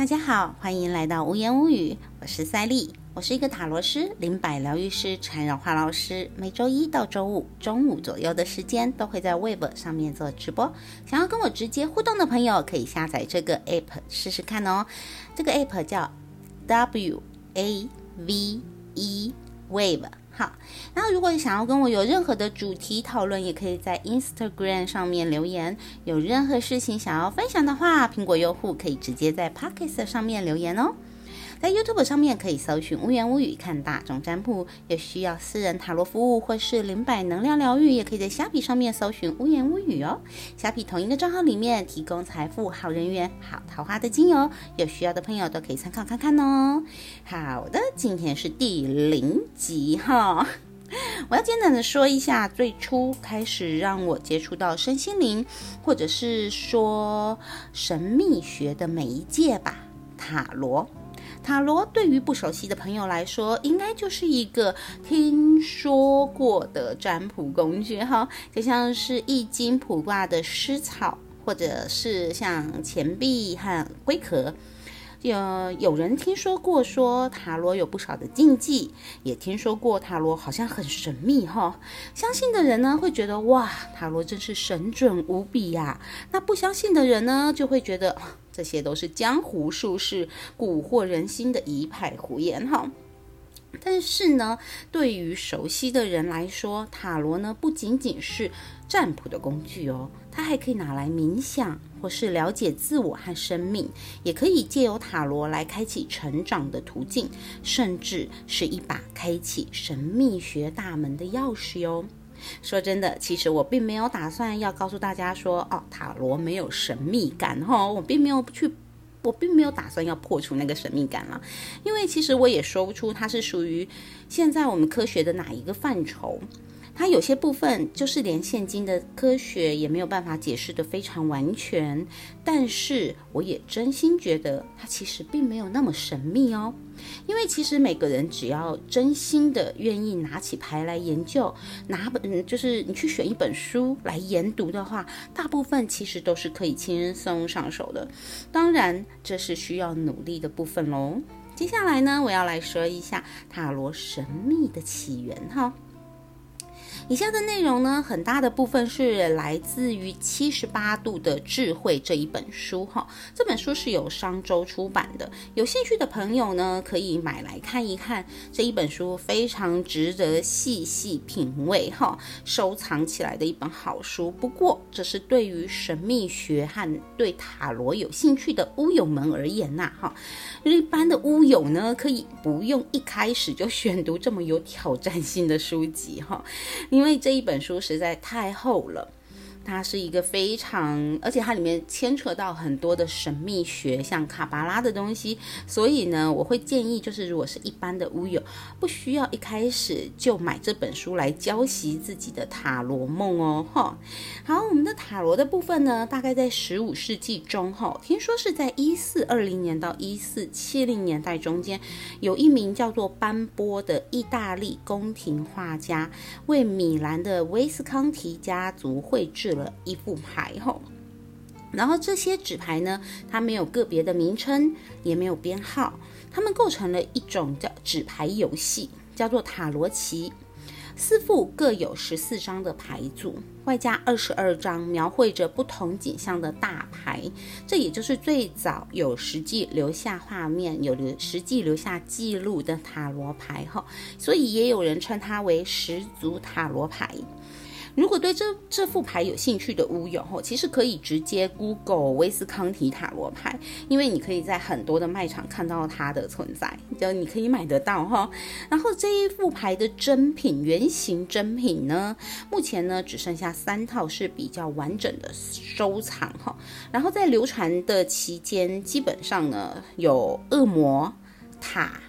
大家好，欢迎来到无言无语，我是赛丽，我是一个塔罗师、灵摆疗愈师、缠绕画老师。每周一到周五中午左右的时间，都会在 Web 上面做直播。想要跟我直接互动的朋友，可以下载这个 App 试试看哦。这个 App 叫 W A V E Wave。好，那如果你想要跟我有任何的主题讨论，也可以在 Instagram 上面留言。有任何事情想要分享的话，苹果用户可以直接在 Pocket 上面留言哦。在 YouTube 上面可以搜寻“无言无语”看大众占卜，有需要私人塔罗服务或是灵摆能量疗愈，也可以在虾皮上面搜寻“无言无语”哦。虾皮同一个账号里面提供财富、好人缘、好桃花的精油，有需要的朋友都可以参考看看哦。好的，今天是第零集哈，我要简短的说一下最初开始让我接触到身心灵，或者是说神秘学的媒介吧，塔罗。塔罗对于不熟悉的朋友来说，应该就是一个听说过的占卜工具哈，就像是易经卜卦的湿草，或者是像钱币和龟壳。有有人听说过说塔罗有不少的禁忌，也听说过塔罗好像很神秘哈。相信的人呢会觉得哇，塔罗真是神准无比呀。那不相信的人呢就会觉得。这些都是江湖术士蛊惑人心的一派胡言哈。但是呢，对于熟悉的人来说，塔罗呢不仅仅是占卜的工具哦，它还可以拿来冥想，或是了解自我和生命，也可以借由塔罗来开启成长的途径，甚至是一把开启神秘学大门的钥匙哟。说真的，其实我并没有打算要告诉大家说，哦，塔罗没有神秘感哈，我并没有去，我并没有打算要破除那个神秘感了，因为其实我也说不出它是属于现在我们科学的哪一个范畴。它有些部分就是连现今的科学也没有办法解释的非常完全，但是我也真心觉得它其实并没有那么神秘哦。因为其实每个人只要真心的愿意拿起牌来研究，拿本就是你去选一本书来研读的话，大部分其实都是可以轻松上手的。当然，这是需要努力的部分喽。接下来呢，我要来说一下塔罗神秘的起源哈。以下的内容呢，很大的部分是来自于《七十八度的智慧》这一本书哈。这本书是由商周出版的，有兴趣的朋友呢，可以买来看一看。这一本书非常值得细细品味哈，收藏起来的一本好书。不过，这是对于神秘学和对塔罗有兴趣的乌友们而言呐哈。一般的乌友呢，可以不用一开始就选读这么有挑战性的书籍哈。因为这一本书实在太厚了。它是一个非常，而且它里面牵扯到很多的神秘学，像卡巴拉的东西，所以呢，我会建议，就是如果是一般的乌友，不需要一开始就买这本书来教习自己的塔罗梦哦，哈。好，我们的塔罗的部分呢，大概在十五世纪中，哈，听说是在一四二零年到一四七零年代中间，有一名叫做班波的意大利宫廷画家，为米兰的威斯康提家族绘制。了一副牌吼，然后这些纸牌呢，它没有个别的名称，也没有编号，它们构成了一种叫纸牌游戏，叫做塔罗棋。四副各有十四张的牌组，外加二十二张描绘着不同景象的大牌，这也就是最早有实际留下画面、有留实际留下记录的塔罗牌哈，所以也有人称它为十足塔罗牌。如果对这这副牌有兴趣的乌友吼，其实可以直接 Google 威斯康提塔罗牌，因为你可以在很多的卖场看到它的存在，就你可以买得到哈。然后这一副牌的真品原型真品呢，目前呢只剩下三套是比较完整的收藏哈。然后在流传的期间，基本上呢有恶魔塔、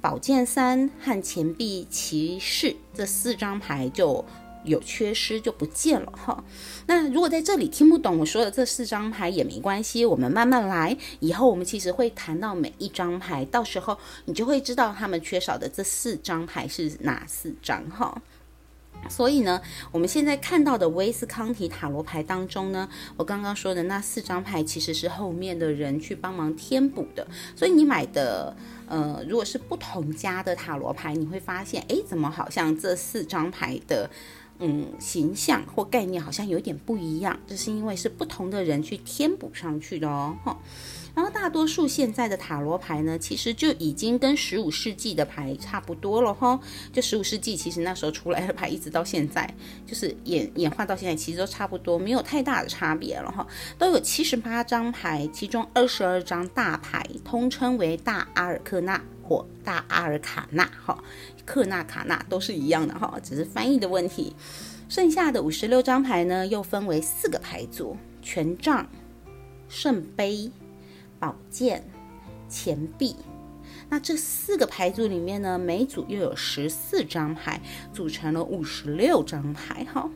宝剑三和钱币骑士这四张牌就。有缺失就不见了哈。那如果在这里听不懂我说的这四张牌也没关系，我们慢慢来。以后我们其实会谈到每一张牌，到时候你就会知道他们缺少的这四张牌是哪四张哈。所以呢，我们现在看到的威斯康提塔罗牌当中呢，我刚刚说的那四张牌其实是后面的人去帮忙填补的。所以你买的，呃，如果是不同家的塔罗牌，你会发现，哎，怎么好像这四张牌的，嗯，形象或概念好像有点不一样？这是因为是不同的人去填补上去的哦，哈。然后大多数现在的塔罗牌呢，其实就已经跟十五世纪的牌差不多了哈。就十五世纪，其实那时候出来的牌，一直到现在，就是演演化到现在，其实都差不多，没有太大的差别了哈。都有七十八张牌，其中二十二张大牌，通称为大阿尔克纳或大阿尔卡纳哈，克纳卡纳都是一样的哈，只是翻译的问题。剩下的五十六张牌呢，又分为四个牌组：权杖、圣杯。宝剑、钱币，那这四个牌组里面呢，每组又有十四张牌，组成了五十六张牌。哈，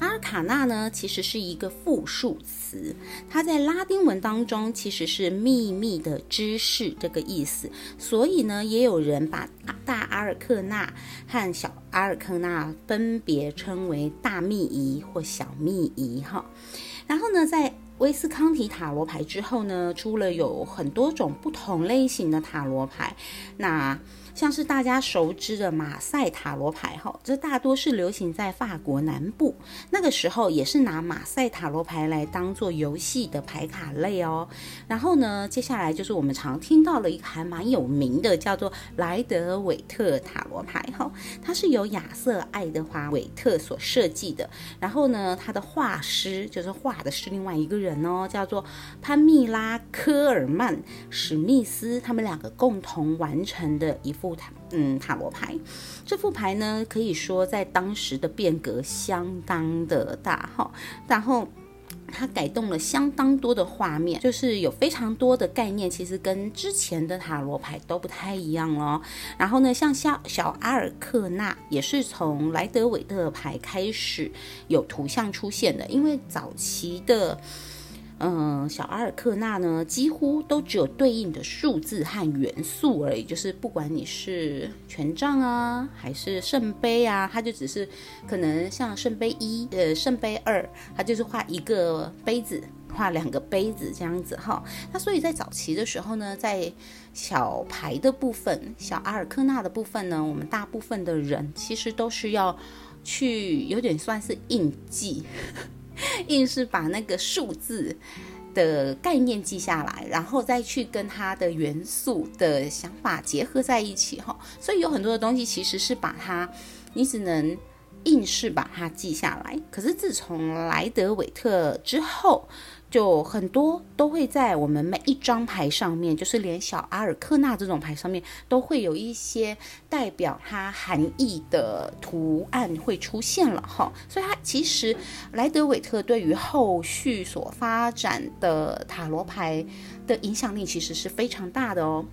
阿尔卡纳呢，其实是一个复数词，它在拉丁文当中其实是秘密的知识这个意思，所以呢，也有人把大阿尔克纳和小阿尔克纳分别称为大秘仪或小秘仪。哈，然后呢，在威斯康提塔罗牌之后呢，出了有很多种不同类型的塔罗牌，那。像是大家熟知的马赛塔罗牌，哈，这大多是流行在法国南部。那个时候也是拿马赛塔罗牌来当做游戏的牌卡类哦。然后呢，接下来就是我们常听到了一个还蛮有名的，叫做莱德韦特塔罗牌，哈，它是由亚瑟爱德华韦特所设计的。然后呢，他的画师就是画的是另外一个人哦，叫做潘蜜拉科尔曼史密斯，他们两个共同完成的一幅。塔嗯塔罗牌，这副牌呢可以说在当时的变革相当的大哈，然后它改动了相当多的画面，就是有非常多的概念，其实跟之前的塔罗牌都不太一样了。然后呢，像小小阿尔克纳也是从莱德韦特牌开始有图像出现的，因为早期的。小阿尔克纳呢，几乎都只有对应的数字和元素而已。就是不管你是权杖啊，还是圣杯啊，它就只是可能像圣杯一、呃圣杯二，它就是画一个杯子，画两个杯子这样子哈。那所以在早期的时候呢，在小牌的部分，小阿尔克纳的部分呢，我们大部分的人其实都是要去有点算是印记。硬是把那个数字的概念记下来，然后再去跟它的元素的想法结合在一起哈，所以有很多的东西其实是把它，你只能硬是把它记下来。可是自从莱德韦特之后。就很多都会在我们每一张牌上面，就是连小阿尔克纳这种牌上面，都会有一些代表它含义的图案会出现了哈。所以它其实莱德韦特对于后续所发展的塔罗牌的影响力其实是非常大的哦。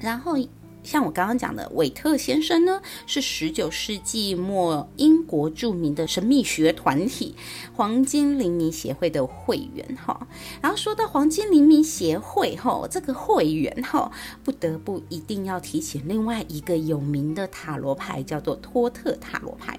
然后。像我刚刚讲的，韦特先生呢，是十九世纪末英国著名的神秘学团体黄金黎明协会的会员哈。然后说到黄金黎明协会哈，这个会员哈，不得不一定要提起另外一个有名的塔罗牌，叫做托特塔罗牌，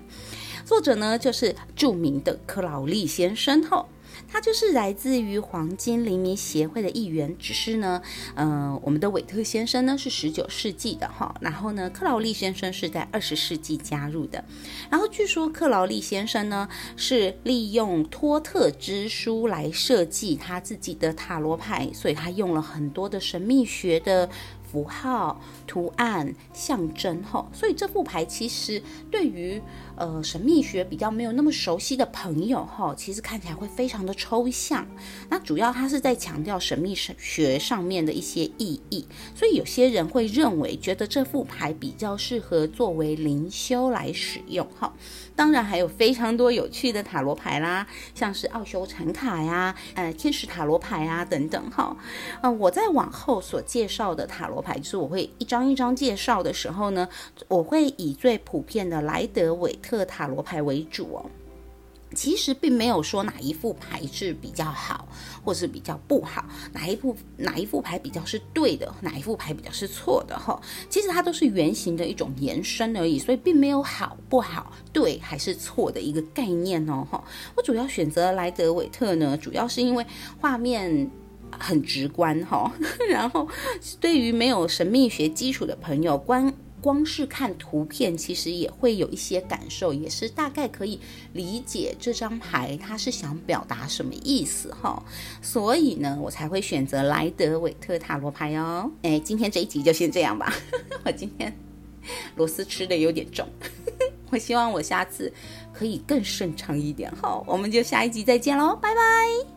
作者呢就是著名的克劳利先生哈。他就是来自于黄金黎明协会的一员，只是呢，呃，我们的韦特先生呢是十九世纪的哈，然后呢，克劳利先生是在二十世纪加入的，然后据说克劳利先生呢是利用托特之书来设计他自己的塔罗牌，所以他用了很多的神秘学的。符号、图案、象征，哈，所以这副牌其实对于呃神秘学比较没有那么熟悉的朋友，哈，其实看起来会非常的抽象。那主要它是在强调神秘学上面的一些意义，所以有些人会认为，觉得这副牌比较适合作为灵修来使用，哈。当然还有非常多有趣的塔罗牌啦，像是奥修禅卡呀、呃天使塔罗牌啊等等哈。呃，我在往后所介绍的塔罗牌，就是我会一张一张介绍的时候呢，我会以最普遍的莱德韦特塔罗牌为主哦。其实并没有说哪一副牌是比较好，或是比较不好，哪一副哪一副牌比较是对的，哪一副牌比较是错的哈。其实它都是圆形的一种延伸而已，所以并没有好不好、对还是错的一个概念哦哈。我主要选择莱德韦特呢，主要是因为画面很直观哈，然后对于没有神秘学基础的朋友观。光是看图片，其实也会有一些感受，也是大概可以理解这张牌它是想表达什么意思哈。所以呢，我才会选择莱德韦特塔罗牌哦。哎，今天这一集就先这样吧。我今天螺丝吃的有点重，我希望我下次可以更顺畅一点哈。我们就下一集再见喽，拜拜。